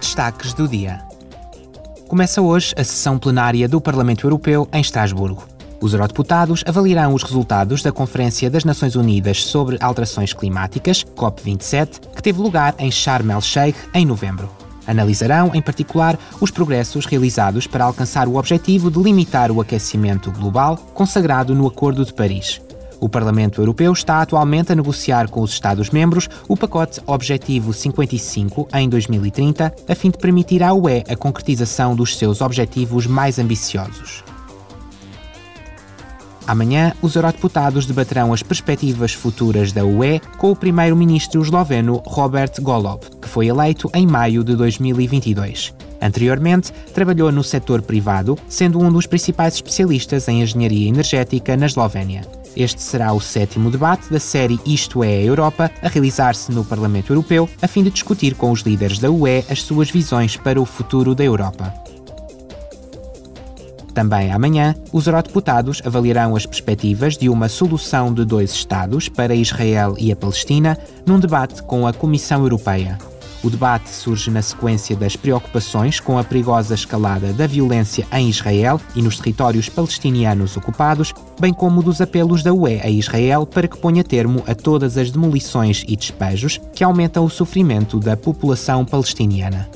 destaques do dia. Começa hoje a sessão plenária do Parlamento Europeu em Estrasburgo. Os eurodeputados avaliarão os resultados da Conferência das Nações Unidas sobre Alterações Climáticas, COP27, que teve lugar em Sharm el-Sheikh em novembro. Analisarão, em particular, os progressos realizados para alcançar o objetivo de limitar o aquecimento global consagrado no Acordo de Paris. O Parlamento Europeu está atualmente a negociar com os Estados-membros o pacote Objetivo 55 em 2030, a fim de permitir à UE a concretização dos seus objetivos mais ambiciosos. Amanhã, os eurodeputados debaterão as perspectivas futuras da UE com o primeiro-ministro esloveno Robert Golob, que foi eleito em maio de 2022. Anteriormente, trabalhou no setor privado, sendo um dos principais especialistas em engenharia energética na Eslovénia. Este será o sétimo debate da série Isto é a Europa, a realizar-se no Parlamento Europeu, a fim de discutir com os líderes da UE as suas visões para o futuro da Europa. Também amanhã, os eurodeputados avaliarão as perspectivas de uma solução de dois Estados para Israel e a Palestina num debate com a Comissão Europeia. O debate surge na sequência das preocupações com a perigosa escalada da violência em Israel e nos territórios palestinianos ocupados, bem como dos apelos da UE a Israel para que ponha termo a todas as demolições e despejos que aumentam o sofrimento da população palestiniana.